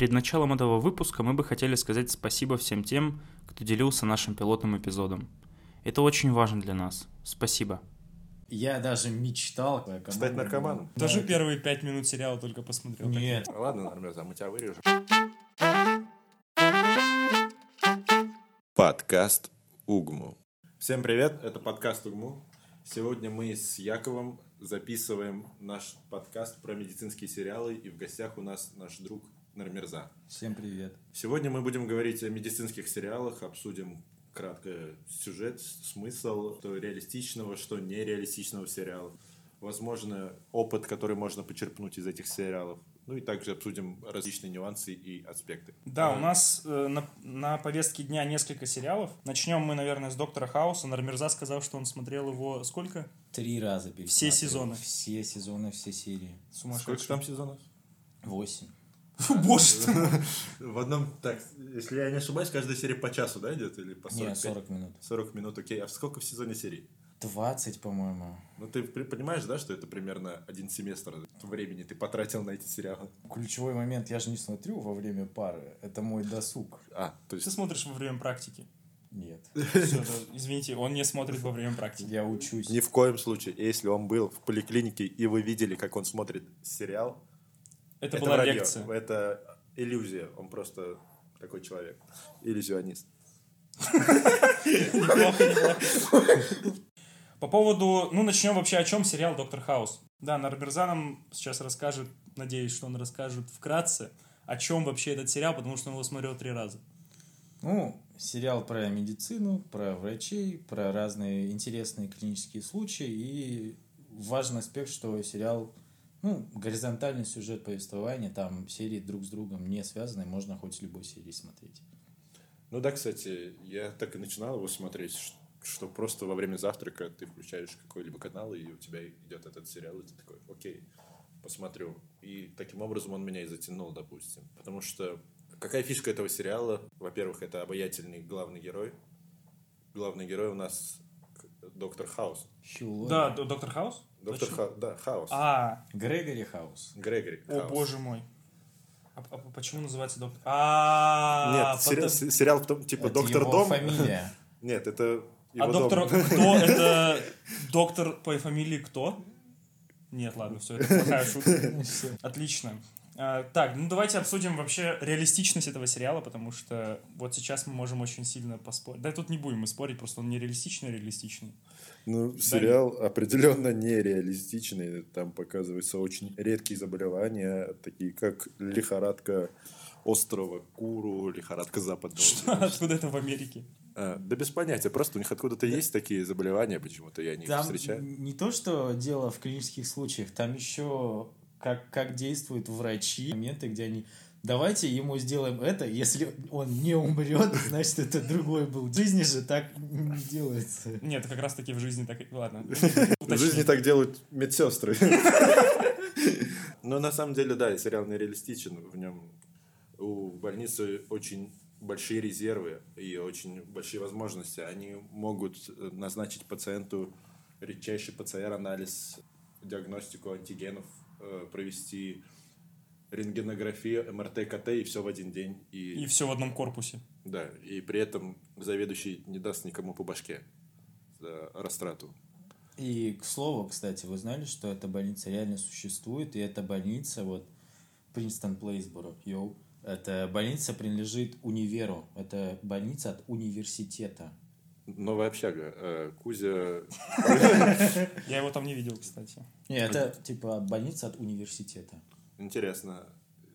Перед началом этого выпуска мы бы хотели сказать спасибо всем тем, кто делился нашим пилотным эпизодом. Это очень важно для нас. Спасибо. Я даже мечтал. Стать наркоманом? Тоже первые пять минут сериала только посмотрел. Нет. Ладно, Нормеза, мы тебя вырежем. Подкаст Угму. Всем привет, это подкаст Угму. Сегодня мы с Яковом записываем наш подкаст про медицинские сериалы, и в гостях у нас наш друг Нормерза. Всем привет. Сегодня мы будем говорить о медицинских сериалах, обсудим кратко сюжет, смысл, что реалистичного, что нереалистичного сериала. Возможно, опыт, который можно почерпнуть из этих сериалов. Ну и также обсудим различные нюансы и аспекты. Да, у нас э, на, на повестке дня несколько сериалов. Начнем мы, наверное, с Доктора Хауса. Нормерза сказал, что он смотрел его сколько? Три раза. Все сезоны. Все сезоны, все серии. Сумасшедший. Сколько там сезонов? Восемь. Боже ты. В одном, так, если я не ошибаюсь, каждая серия по часу, да, идет? Или по 45? Нет, 40 минут. 40 минут, окей. А сколько в сезоне серий? 20, по-моему. Ну, ты понимаешь, да, что это примерно один семестр времени ты потратил на эти сериалы? Ключевой момент, я же не смотрю во время пары. Это мой досуг. А, то Ты есть... смотришь во время практики. Нет. Да, извините, он не смотрит во время практики. Я учусь. Ни в коем случае, если он был в поликлинике, и вы видели, как он смотрит сериал, Это, была вранье. лекция. Это иллюзия. Он просто такой человек. Иллюзионист. Неплохо, неплохо. По поводу, ну, начнем вообще, о чем сериал «Доктор Хаус». Да, Нарберза нам сейчас расскажет, надеюсь, что он расскажет вкратце, о чем вообще этот сериал, потому что он его смотрел три раза. Ну, сериал про медицину, про врачей, про разные интересные клинические случаи. И важный аспект, что сериал, ну, горизонтальный сюжет повествования, там серии друг с другом не связаны, можно хоть с любой серии смотреть. Ну да, кстати, я так и начинал его смотреть, ш- что просто во время завтрака ты включаешь какой-либо канал, и у тебя идет этот сериал, и ты такой, окей, посмотрю. И таким образом он меня и затянул, допустим. Потому что какая фишка этого сериала? Во-первых, это обаятельный главный герой. Главный герой у нас доктор Хаус. Хью Да, «Доктор Хаус»? Доктор? Хаус, да, Хаус. А, Грегори Хаус. Грегори о Хаус. боже мой. А, а почему называется доктор? А, Нет, потом- сериал в том, типа Это Доктор его Дом. фамилия. Нет, это его А дом. доктор кто? Это доктор по фамилии кто? Нет, ладно, все, это плохая шутка. Отлично. А, Так, ну давайте обсудим вообще реалистичность этого сериала, потому что вот сейчас мы можем очень сильно поспорить. Да тут не будем мы спорить, просто он не реалистичный, а реалистичный. Ну, сериал определенно нереалистичный. Там показываются очень редкие заболевания, такие как лихорадка острова Куру, лихорадка западного. Откуда это в Америке? А, да без понятия, просто у них откуда-то есть такие заболевания, почему-то я не встречаю. не то, что дело в клинических случаях, там еще как, как действуют врачи, моменты, где они давайте ему сделаем это, если он не умрет, значит, это другой был. В жизни же так не делается. Нет, как раз таки в жизни так... Ладно. В жизни так делают медсестры. Но на самом деле, да, сериал нереалистичен. В нем у больницы очень большие резервы и очень большие возможности. Они могут э, назначить пациенту редчайший ПЦР-анализ, диагностику антигенов, провести рентгенографию, МРТ, КТ и все в один день. И все в одном корпусе. Да, и при этом заведующий не даст никому по башке за растрату. И, к слову, кстати, вы знали, что эта больница реально существует, и эта больница, вот, Принстон Плейсборо, йоу, эта больница принадлежит универу, это больница от университета. Новая общага. Э, Кузя... Я его там не видел, кстати. Не, это, типа, больница от университета. Интересно,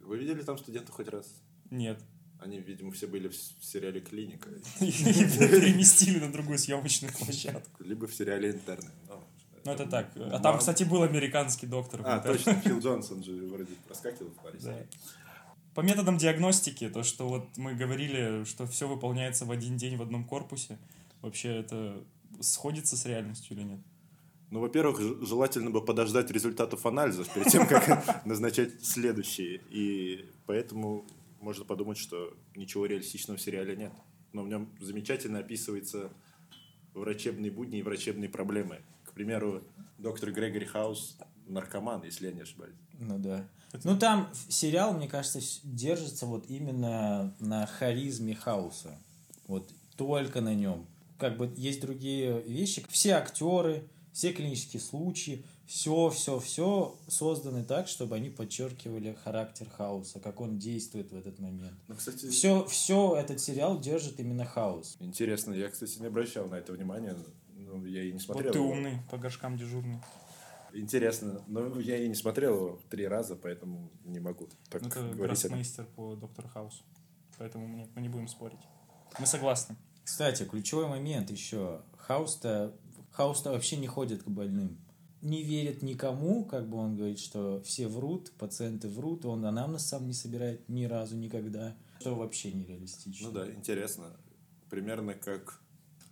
вы видели там студентов хоть раз? Нет. Они, видимо, все были в сериале «Клиника», переместили на другую съемочную площадку. либо в сериале «Интерны». Ну, Ну, это так. А там, кстати, был американский доктор. А, точно, Фил Джонсон же вроде проскакивал в серий. По методам диагностики, то, что вот мы говорили, что все выполняется в один день в одном корпусе, вообще это сходится с реальностью или нет? Ну, во-первых, желательно бы подождать результатов анализов перед тем, как назначать следующие. И поэтому можно подумать, что ничего реалистичного в сериале нет. Но в нем замечательно описывается врачебные будни и врачебные проблемы. К примеру, доктор Грегори Хаус наркоман, если я не ошибаюсь. Ну да. Ну там сериал, мне кажется, держится вот именно на харизме Хауса. Вот только на нем. Как бы есть другие вещи. Все актеры, все клинические случаи, все, все, все созданы так, чтобы они подчеркивали характер Хауса, как он действует в этот момент. Ну, кстати, Все, все этот сериал держит именно Хаус. интересно. Я, кстати, не обращал на это внимания. Ну, я и не смотрел. Вот ты его. умный, по горшкам дежурный. Интересно. Но я и не смотрел его три раза, поэтому не могу так Ну, Это говорить. о нем. гроссмейстер по Доктору Хаусу. Поэтому мы не, мы не будем спорить. Мы согласны. Кстати, ключевой момент еще. Хаус-то, Хаус-то вообще не ходит к больным. Не верит никому, как бы он говорит, что все врут, пациенты врут, он анамнез сам не собирает ни разу, никогда. Что вообще нереалистично. Ну да, интересно. Примерно как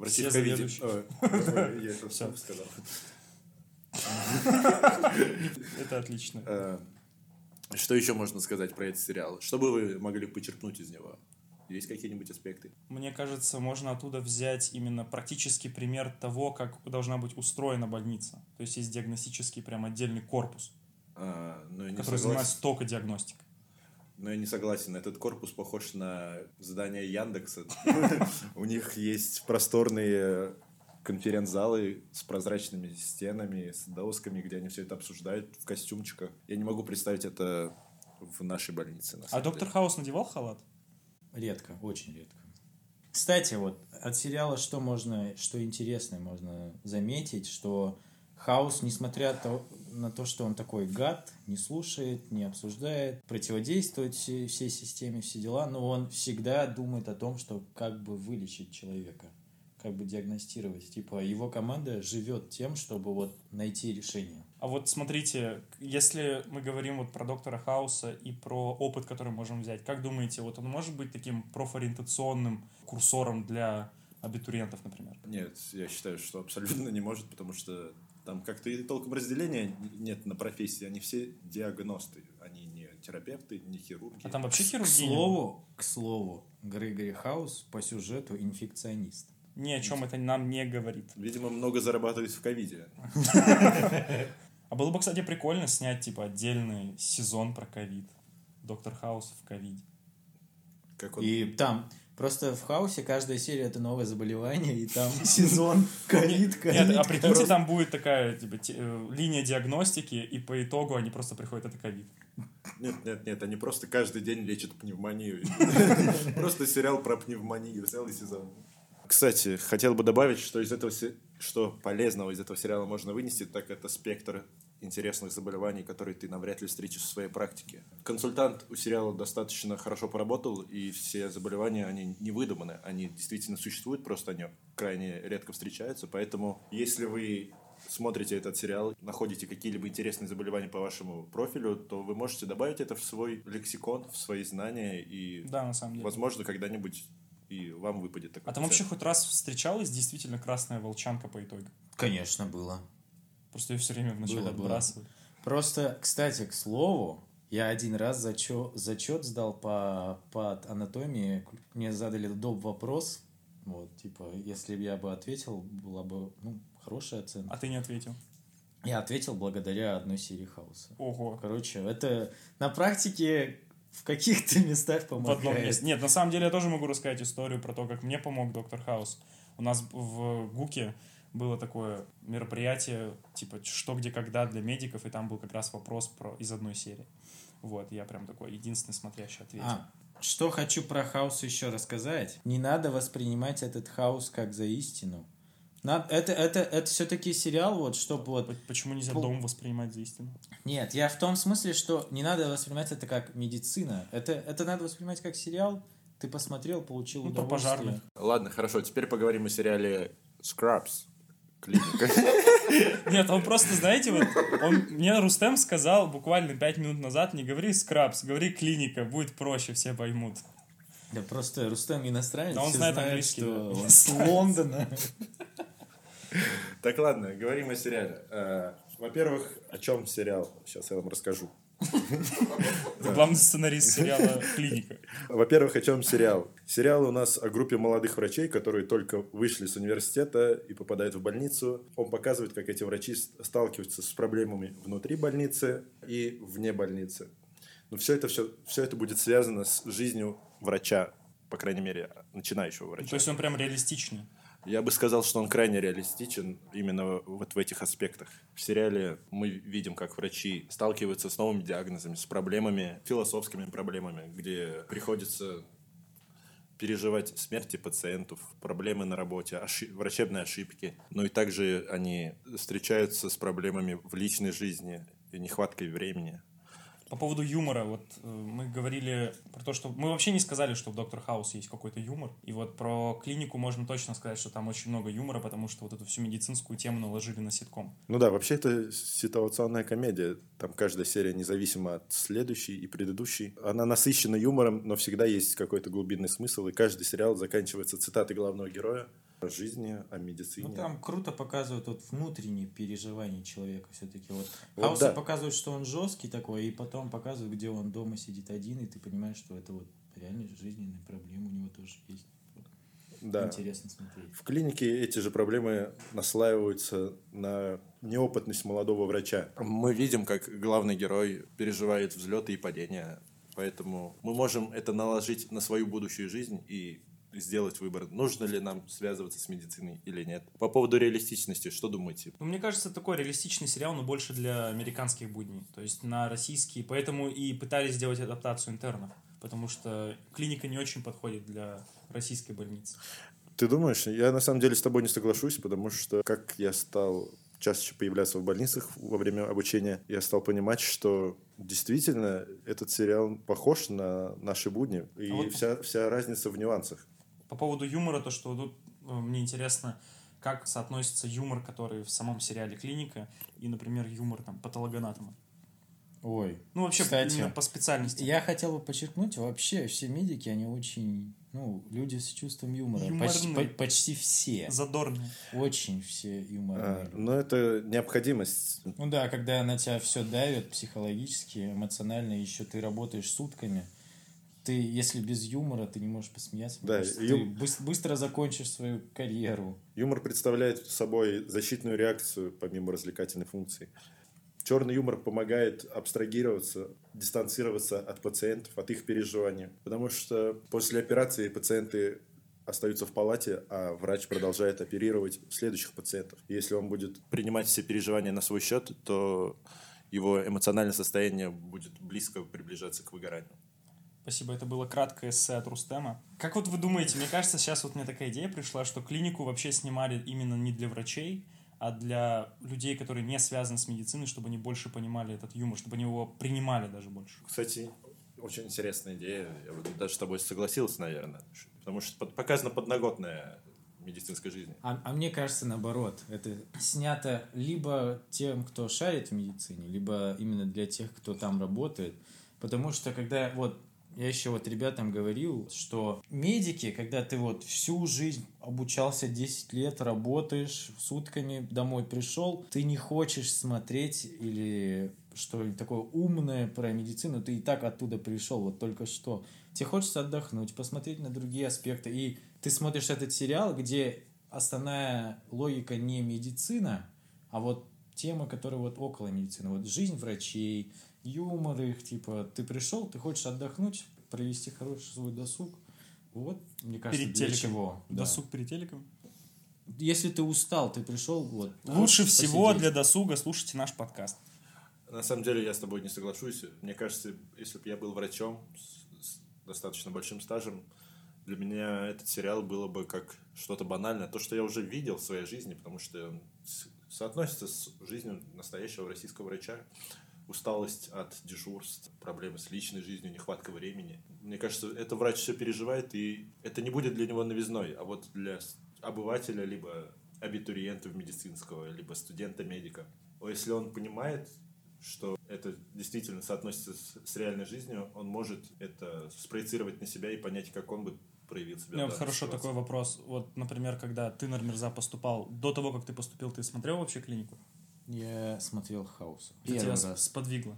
Все в ковиде. заведующие. Ой, Я это вслух сказал. Это отлично. Э, Что еще можно сказать про этот сериал? Что бы вы могли почерпнуть из него? Есть какие-нибудь аспекты? Мне кажется, можно оттуда взять именно практический пример того, как должна быть устроена больница. То есть есть диагностический прям отдельный корпус, А, ну, который согласен. занимается только диагностикой. Но я не согласен. Этот корпус похож на здание Яндекса. У них есть просторные конференц-залы с прозрачными стенами, с досками, где они все это обсуждают в костюмчиках. Я не могу представить это в нашей больнице. на А доктор. Хаус надевал халат? Редко, очень редко. Кстати, вот от сериала что можно, что интересное можно заметить, что Хаус, несмотря на то, что он такой гад, не слушает, не обсуждает, противодействует всей системе, все дела, но он всегда думает о том, что как бы вылечить человека, как бы диагностировать. Типа его команда живет тем, чтобы вот найти решение. А вот смотрите, если мы говорим вот про доктора Хауса и про опыт, который можем взять, как думаете, вот он может быть таким профориентационным курсором для абитуриентов, например? Нет, я считаю, что абсолютно не может, потому что там как-то и толком разделения нет на профессии. Они все диагносты. Они не терапевты, не хирурги. А там вообще К хирургия? слову, к слову, Грегори Хаус по сюжету инфекционист. Ни о чем это нам не говорит. Видимо, много зарабатывают в ковиде. А было бы, кстати, прикольно снять, типа, отдельный сезон про ковид. Доктор Хаус в ковиде. Как он... И там просто в хаосе каждая серия это новое заболевание, и там сезон ковид, ковид. Нет, а прикиньте, там будет такая, типа, э, линия диагностики, и по итогу они просто приходят, это ковид. Нет, нет, нет, они просто каждый день лечат пневмонию. Просто сериал про пневмонию, целый сезон. Кстати, хотел бы добавить, что из этого что полезного из этого сериала можно вынести, так это спектр интересных заболеваний, которые ты навряд ли встретишь в своей практике. Консультант у сериала достаточно хорошо поработал, и все заболевания, они не выдуманы, они действительно существуют, просто они крайне редко встречаются, поэтому если вы смотрите этот сериал, находите какие-либо интересные заболевания по вашему профилю, то вы можете добавить это в свой лексикон, в свои знания, и, Да, на самом деле. возможно, когда-нибудь и вам выпадет такой А там вообще хоть раз встречалась действительно красная волчанка по итогу? Конечно, было. Просто ее все время вначале Было, было. отбрасывали. Просто, кстати, к слову, я один раз зачет, зачет сдал по, по анатомии. Мне задали доп. вопрос. Вот, типа, если бы я бы ответил, была бы, ну, хорошая оценка. А ты не ответил. Я ответил благодаря одной серии хаоса. Ого. Короче, это на практике в каких-то местах В одном помогает. месте. Нет, на самом деле я тоже могу рассказать историю про то, как мне помог доктор Хаус. У нас в ГУКе было такое мероприятие, типа «Что, где, когда» для медиков, и там был как раз вопрос про из одной серии. Вот, я прям такой единственный смотрящий ответил. А, что хочу про хаос еще рассказать. Не надо воспринимать этот хаос как за истину. Над- это, это, это все-таки сериал, вот, чтобы вот... Почему нельзя дом воспринимать за истину? Нет, я в том смысле, что не надо воспринимать это как медицина. Это, это надо воспринимать как сериал. Ты посмотрел, получил Ну, про удовольствие. пожарных. Ладно, хорошо, теперь поговорим о сериале Scrubs. Клиника. Нет, он просто, знаете, вот, он, мне Рустем сказал буквально пять минут назад, не говори скрабс, говори клиника, будет проще, все поймут. Да просто Рустам иностранец. Да он все знает знают, английский, что да. он с Лондона. Так, ладно, говорим о сериале. Э, Во-первых, о чем сериал? Сейчас я вам расскажу. Главный сценарист сериала «Клиника». Во-первых, о чем сериал? Сериал у нас о группе молодых врачей, которые только вышли с университета и попадают в больницу. Он показывает, как эти врачи сталкиваются с проблемами внутри больницы и вне больницы. Но все это, все, все это будет связано с жизнью врача, по крайней мере, начинающего врача. То есть он прям реалистичный. Я бы сказал, что он крайне реалистичен именно вот в этих аспектах. В сериале мы видим, как врачи сталкиваются с новыми диагнозами, с проблемами, философскими проблемами, где приходится переживать смерти пациентов, проблемы на работе, оши- врачебные ошибки. Ну и также они встречаются с проблемами в личной жизни нехваткой времени. По поводу юмора, вот э, мы говорили про то, что... Мы вообще не сказали, что в Доктор Хаус есть какой-то юмор. И вот про клинику можно точно сказать, что там очень много юмора, потому что вот эту всю медицинскую тему наложили на ситком. Ну да, вообще это ситуационная комедия. Там каждая серия независимо от следующей и предыдущей. Она насыщена юмором, но всегда есть какой-то глубинный смысл. И каждый сериал заканчивается цитатой главного героя о жизни, о медицине. Ну, там круто показывают вот внутренние переживания человека все-таки. Вот, Вот Хаусы да. показывают, что он жесткий такой, и потом показывают, где он дома сидит один, и ты понимаешь, что это вот реально жизненные проблемы у него тоже есть. Да. Интересно смотреть. В клинике эти же проблемы наслаиваются на неопытность молодого врача. Мы видим, как главный герой переживает взлеты и падения. Поэтому мы можем это наложить на свою будущую жизнь и сделать выбор, нужно ли нам связываться с медициной или нет. По поводу реалистичности, что думаете? Ну, мне кажется, такой реалистичный сериал, но больше для американских будней. То есть на российские. Поэтому и пытались сделать адаптацию интернов. Потому что клиника не очень подходит для российской больницы. Ты думаешь? Я на самом деле с тобой не соглашусь, потому что как я стал чаще появляться в больницах во время обучения, я стал понимать, что действительно этот сериал похож на наши будни. И А вот- вся, вся разница в нюансах. По поводу юмора, то, что тут э, мне интересно, как соотносится юмор, который в самом сериале «Клиника», и, например, юмор там патологоанатома. Ой. Ну, вообще, Кстати, именно по специальности. Я хотел бы подчеркнуть, вообще все медики, они очень, ну, люди с чувством юмора. Почти, Юморные. по- почти все. Задорный. Очень все юморные. А, люди. но это необходимость. Ну да, когда на тебя все давит психологически, эмоционально, еще ты работаешь сутками, ты, если без юмора, ты не можешь посмеяться. Да, ю- ты быс- быстро закончишь свою карьеру. Юмор представляет собой защитную реакцию помимо развлекательной функции. Черный юмор помогает абстрагироваться, дистанцироваться от пациентов, от их переживаний. Потому что после операции пациенты остаются в палате, а врач продолжает оперировать следующих пациентов. Если он будет принимать все переживания на свой счет, то его эмоциональное состояние будет близко приближаться к выгоранию. Спасибо, это было краткое эссе от Рустема. Как вот вы думаете, мне кажется, сейчас вот мне такая идея пришла, что клинику вообще снимали именно не для врачей, а для людей, которые не связаны с медициной, чтобы они больше понимали этот юмор, чтобы они его принимали даже больше. Кстати, очень интересная идея. Я бы даже с тобой согласился, наверное. Потому что показана подноготная медицинской жизни. А, а мне кажется, наоборот, это снято либо тем, кто шарит в медицине, либо именно для тех, кто там работает. Потому что когда вот я еще вот ребятам говорил, что медики, когда ты вот всю жизнь обучался 10 лет, работаешь, сутками домой пришел, ты не хочешь смотреть или что-нибудь такое умное про медицину, ты и так оттуда пришел, вот только что. Тебе хочется отдохнуть, посмотреть на другие аспекты. И ты смотришь этот сериал, где основная логика не медицина, а вот темы, которые вот около медицины. Вот жизнь врачей, юмор их, типа, ты пришел, ты хочешь отдохнуть, провести хороший свой досуг. Вот, мне кажется, Перед для телеком. чего. Да. Досуг перед телеком. Если ты устал, ты пришел, вот. Лучше всего посидеть. для досуга слушайте наш подкаст. На самом деле я с тобой не соглашусь. Мне кажется, если бы я был врачом с, с достаточно большим стажем, для меня этот сериал было бы как что-то банальное. То, что я уже видел в своей жизни, потому что соотносится с жизнью настоящего российского врача. Усталость от дежурств, проблемы с личной жизнью, нехватка времени. Мне кажется, это врач все переживает, и это не будет для него новизной. А вот для обывателя, либо абитуриента медицинского, либо студента-медика, если он понимает, что это действительно соотносится с, с реальной жизнью, он может это спроецировать на себя и понять, как он бы проявил себя. У меня в вот данной хорошо ситуации. такой вопрос. Вот, например, когда ты, Нармирза, поступал, до того, как ты поступил, ты смотрел вообще клинику? Я смотрел Хаус. Первый тебя раз. сподвигло?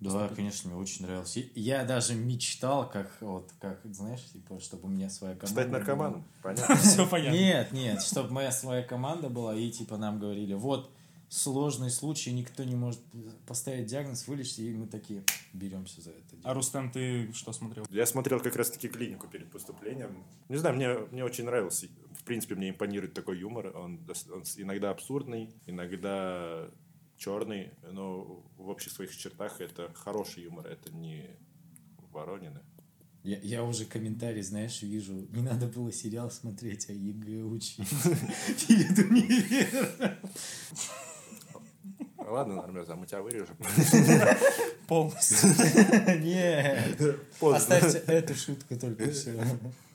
Да, конечно, мне очень нравилось. Я даже мечтал, как вот, как, знаешь, типа, чтобы у меня своя команда. Стать была. наркоманом, понятно. Все понятно. Нет, нет, чтобы моя своя команда была, и типа нам говорили, вот сложный случай, никто не может поставить диагноз, вылечить, и мы такие беремся за это. А дело. Рустем, ты что смотрел? Я смотрел как раз-таки клинику перед поступлением. Не знаю, мне, мне очень нравился. В принципе, мне импонирует такой юмор. Он, он иногда абсурдный, иногда черный, но в общих своих чертах это хороший юмор, это не Воронины. Я, я уже комментарий, знаешь, вижу, не надо было сериал смотреть, а ЕГЭ учить перед универом. Ладно, Нормез, а мы тебя вырежем. Полностью. Нет, оставьте эту шутку только все.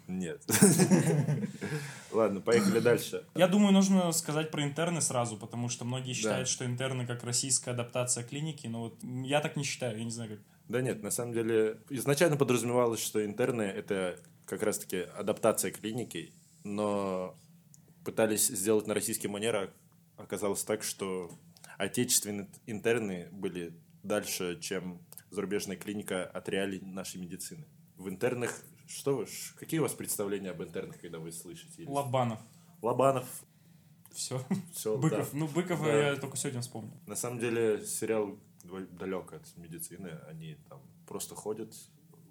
Нет. Ладно, поехали дальше. Я думаю, нужно сказать про интерны сразу, потому что многие считают, что интерны как российская адаптация клиники, но вот я так не считаю, я не знаю как. Да нет, на самом деле, изначально подразумевалось, что интерны — это как раз-таки адаптация клиники, но пытались сделать на российский манер, а оказалось так, что отечественные интерны были дальше, чем зарубежная клиника от реалий нашей медицины. В интернах, что вы, какие у вас представления об интернах, когда вы слышите? Или- Лобанов. Лобанов, Все. все, Быков. Ну, Быков Да. я только сегодня вспомнил. На самом деле сериал далек от медицины. Они там просто ходят,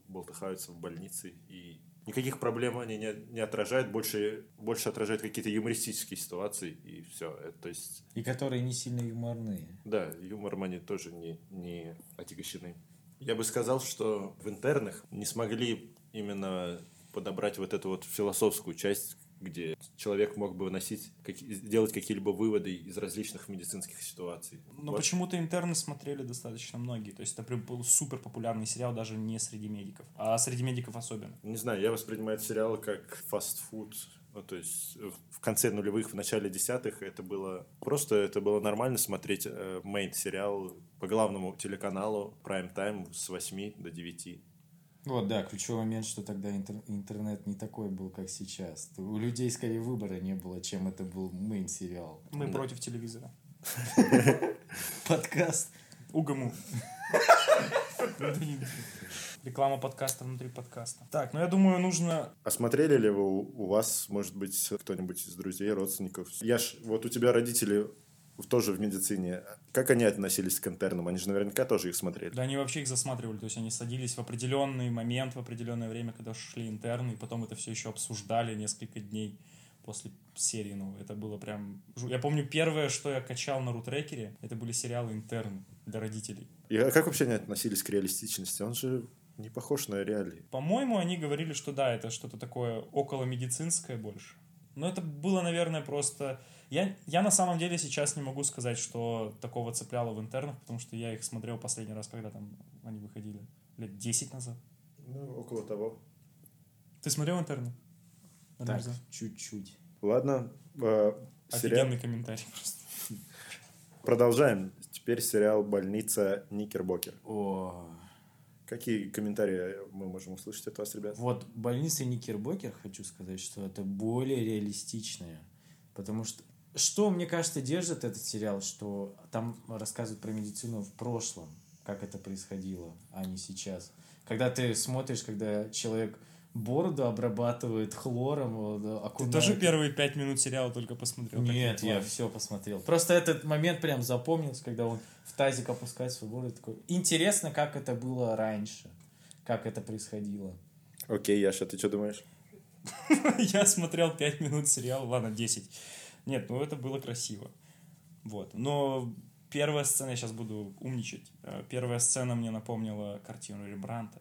болтыхаются в больнице и никаких проблем они не, не отражают, больше, больше отражают какие-то юмористические ситуации и все. То есть, И которые не сильно юморные. да, юмором они тоже не, не отягощены. Я бы сказал, что в интернах не смогли именно подобрать вот эту вот философскую часть, где человек мог бы выносить, каки- сделать какие-либо выводы из различных медицинских ситуаций. Но Вот. почему-то интерны смотрели достаточно многие. То есть это прям был супер популярный сериал даже не среди медиков, а среди медиков особенно. Не знаю, я воспринимаю этот сериал как фастфуд. Ну, то есть э, в конце нулевых, в начале десятых это было просто это было нормально смотреть мейн сериал по главному телеканалу Prime Time с 8 до 9. Вот, да, ключевой момент, что тогда интер- интернет не такой был, как сейчас. У людей скорее выбора не было, чем это был мейн-сериал. Мы Да. против телевизора. Подкаст. Угому. Реклама подкаста внутри подкаста. Так, ну я думаю, нужно... А смотрели ли вы у у вас, может быть, кто-нибудь из друзей, родственников? Я ж, вот у тебя родители тоже в медицине. Как они относились к интернам? Они же наверняка тоже их смотрели. Да они вообще их засматривали, то есть они садились в определенный момент, в определенное время, когда шли интерны, и потом это все еще обсуждали несколько дней после серии. Ну, это было прям... Я помню, первое, что я качал на рутрекере, это были сериалы интерны для родителей. И а как вообще они относились к реалистичности? Он же не похож на реалии. По-моему, они говорили, что да, это что-то такое около медицинское больше. Но это было, наверное, просто... Я, я на самом деле сейчас не могу сказать, что такого цепляло в интернах, потому что я их смотрел последний раз, когда там они выходили. Лет 10 назад. Ну, около того. Ты смотрел интерны? Так, чуть-чуть. Ладно, э, сериал. Офигенный комментарий просто. Продолжаем. Теперь сериал «Больница Никербокер». О, Какие комментарии мы можем услышать от вас, ребят? Вот больница Никербокер, хочу сказать, что это более реалистичное. Потому что что, мне кажется, держит этот сериал, что там рассказывают про медицину в прошлом, как это происходило, а не сейчас. Когда ты смотришь, когда человек бороду обрабатывает хлором, вот, Ты тоже первые пять минут сериала только посмотрел? Нет, я все посмотрел. Просто этот момент прям запомнился, когда он в тазик опускает свою бороду. Такой. Интересно, как это было раньше, как это происходило. Окей, Яша, ты что думаешь? Я смотрел 5 минут сериала, ладно, 10. Нет, ну это было красиво. Вот. Но первая сцена, я сейчас буду умничать. Э, Первая сцена мне напомнила картину Рембранта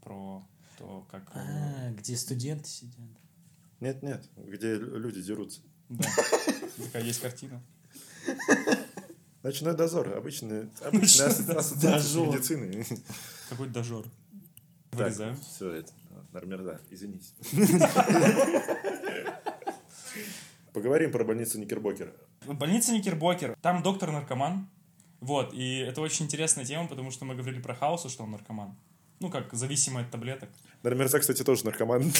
про то, как... А, где студенты сидят. Нет-нет, где люди дерутся. Да, такая есть картина. Ночной дозор, обычная, обычная ассоциация с дозор. медициной. Какой дожор. Так, Вырезаем. все это, нормер, да, извините. Поговорим про больницу Никербокер. Больница Никербокер. Там доктор-наркоман. Вот, и это очень интересная тема, потому что мы говорили про Хауса, что он наркоман. Ну, как зависимый от таблеток. Нормерза, кстати, тоже наркоман.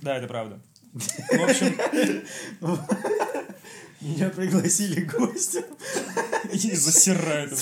Да, это правда. В общем, Меня пригласили гостем. И засирают.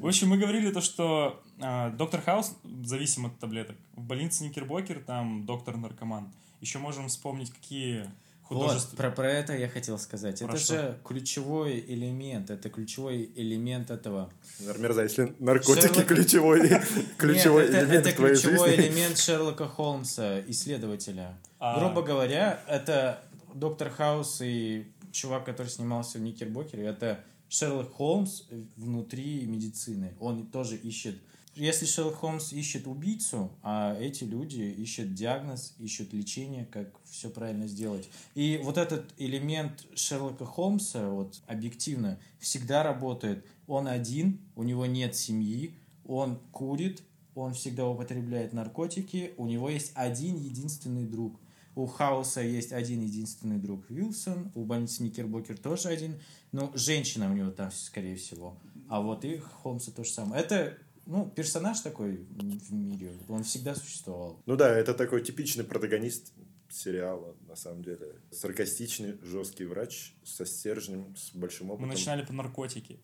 В общем, мы говорили то, что а, доктор Хаус зависим от таблеток. В больнице Никербокер там доктор-наркоман. Еще можем вспомнить, какие Вот, художества... про, про это я хотел сказать. Про это что? же ключевой элемент, это ключевой элемент этого. Мерза, если наркотики Шерлок- ключевой, ключевой Нет, это, элемент это в твоей ключевой жизни. элемент Шерлока Холмса, исследователя. А. Грубо говоря, это доктор Хаус и чувак, который снимался в Никербокере, это Шерлок Холмс внутри медицины. Он тоже ищет... Если Шерлок Холмс ищет убийцу, а эти люди ищут диагноз, ищут лечение, как все правильно сделать. И вот этот элемент Шерлока Холмса, вот объективно, всегда работает. Он один, у него нет семьи, он курит, он всегда употребляет наркотики, у него есть один единственный друг. У Хауса есть один единственный друг Вилсон, у больницы Никербокер тоже один, но женщина у него там, скорее всего. А вот и Холмса то же самое. Это, ну, персонаж такой в мире, он всегда существовал. Ну да, это такой типичный протагонист сериала, на самом деле. Саркастичный, жесткий врач со стержнем, с большим Мы опытом. начинали по наркотики.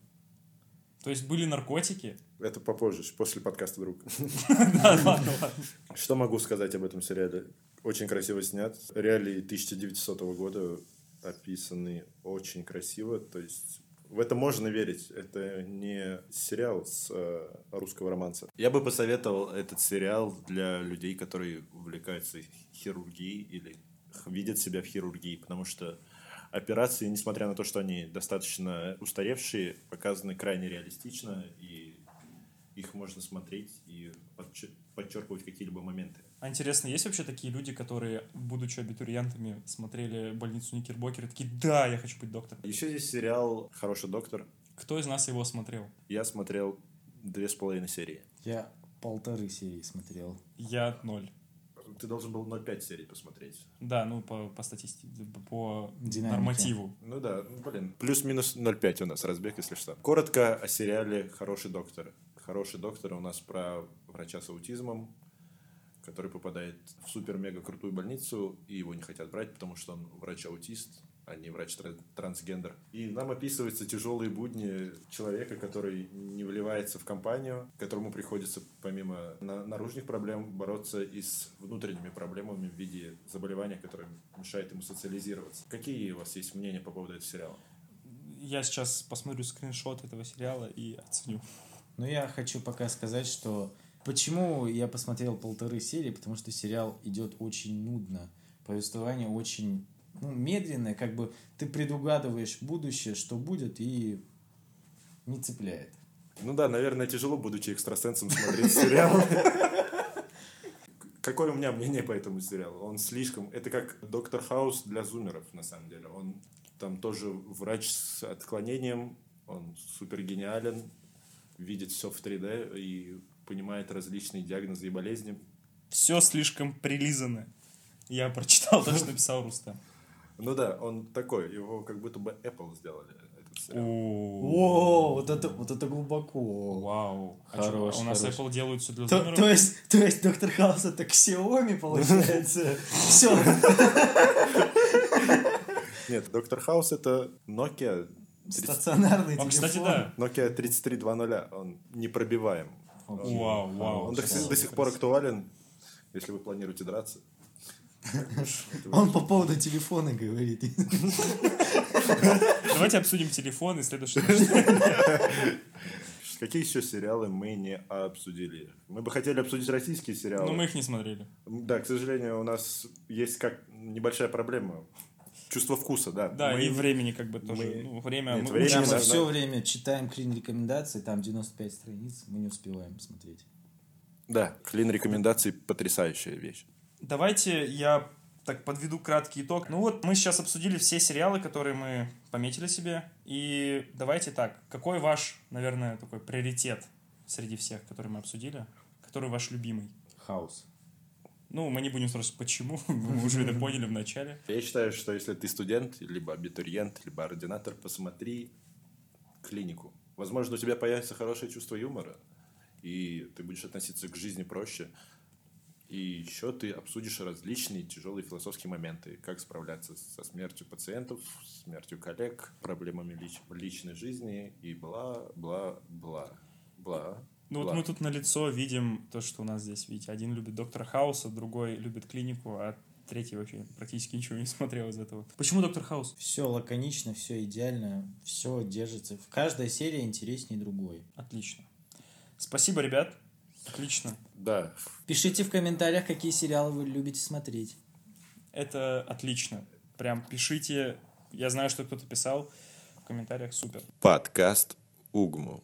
То есть были наркотики? Это попозже, после подкаста «Друг». Да, ладно, ладно. Что могу сказать об этом сериале? Очень красиво снят. Реалии 1900 года описаны очень красиво. То есть в это можно верить. Это не сериал с э, русского романса. Я бы посоветовал этот сериал для людей, которые увлекаются хирургией или видят себя в хирургии, потому что операции, несмотря на то, что они достаточно устаревшие, показаны крайне реалистично, и их можно смотреть и подчер- подчеркивать какие-либо моменты. А интересно, есть вообще такие люди, которые, будучи абитуриентами, смотрели больницу Никербокер и такие, да, я хочу быть доктором. Еще есть сериал «Хороший доктор». Кто из нас его смотрел? Я смотрел две с половиной серии. Я полторы серии смотрел. Я ноль. Ты должен был 0,5 серий посмотреть. Да, ну по, по статистике, по Динамике. нормативу. Ну да, ну, блин. Плюс-минус 0,5 у нас разбег, если что. Коротко о сериале «Хороший доктор». «Хороший доктор» у нас про врача с аутизмом, который попадает в супер-мега-крутую больницу, и его не хотят брать, потому что он врач-аутист, а не врач-трансгендер. И нам описываются тяжелые будни человека, который не вливается в компанию, которому приходится помимо на- наружных проблем бороться и с внутренними проблемами в виде заболевания, которое мешает ему социализироваться. Какие у вас есть мнения по поводу этого сериала? Я сейчас посмотрю скриншот этого сериала и оценю. Но я хочу пока сказать, что почему я посмотрел полторы серии, потому что сериал идет очень нудно. Повествование очень ну, медленное, как бы ты предугадываешь будущее, что будет, и не цепляет. Ну да, наверное, тяжело, будучи экстрасенсом, смотреть сериал. Какое у меня мнение по этому сериалу? Он слишком... Это как Доктор Хаус для зумеров, на самом деле. Он там тоже врач с отклонением, он супер гениален, видит все в 3D и понимает различные диагнозы и болезни. Все слишком прилизано. Я прочитал то, что написал Рустам. Ну да, он такой, его как будто бы Apple сделали, этот сериал. О, вот это, вот это глубоко. Вау. А Хорош, у нас. Apple делают все для То, то есть, то есть доктор Хаус это Xiaomi получается. Все. Нет, Доктор Хаус это Nokia, Стационарный телефон. кстати, да. Nokia 3320, он непробиваем. Вау, вау. Он до сих пор актуален, если вы планируете драться. Он по поводу телефона говорит. Давайте обсудим телефон и следующее. Какие еще сериалы мы не обсудили? Мы бы хотели обсудить российские сериалы. Но мы их не смотрели. Да, к сожалению, у нас есть как небольшая проблема. Чувство вкуса, да. Да, Мы- и времени как бы тоже. мы- Ну, время... Нет, мы времени Да, учимся. мы да, все да. время читаем клин рекомендации, там 95 страниц, мы не успеваем смотреть. Да, клин рекомендаций потрясающая вещь. Давайте я так подведу краткий итог. Ну вот мы сейчас обсудили все сериалы, которые мы пометили себе. И давайте так, какой ваш, наверное, такой приоритет среди всех, которые мы обсудили? Который ваш любимый? Хаус. Ну, мы не будем спрашивать, почему, мы уже это поняли в начале. Я считаю, что если ты студент, либо абитуриент, либо ординатор, посмотри клинику. Возможно, у тебя появится хорошее чувство юмора, и ты будешь относиться к жизни проще. И еще ты обсудишь различные тяжелые философские моменты, как справляться со смертью пациентов, смертью коллег, проблемами лич- личной жизни и бла-бла-бла. Бла. Ну вот мы тут на лицо видим то, что у нас здесь, видите, один любит доктора Хауса, другой любит клинику, а третий вообще практически ничего не смотрел из этого. Почему доктор Хаус? Все лаконично, все идеально, все держится. В каждой серии интереснее другой. Отлично. Спасибо, ребят. Отлично. Да, Пишите в комментариях, какие сериалы вы любите смотреть. Это отлично. Прям пишите. Я знаю, что кто-то писал в комментариях. Супер. подкаст Угму.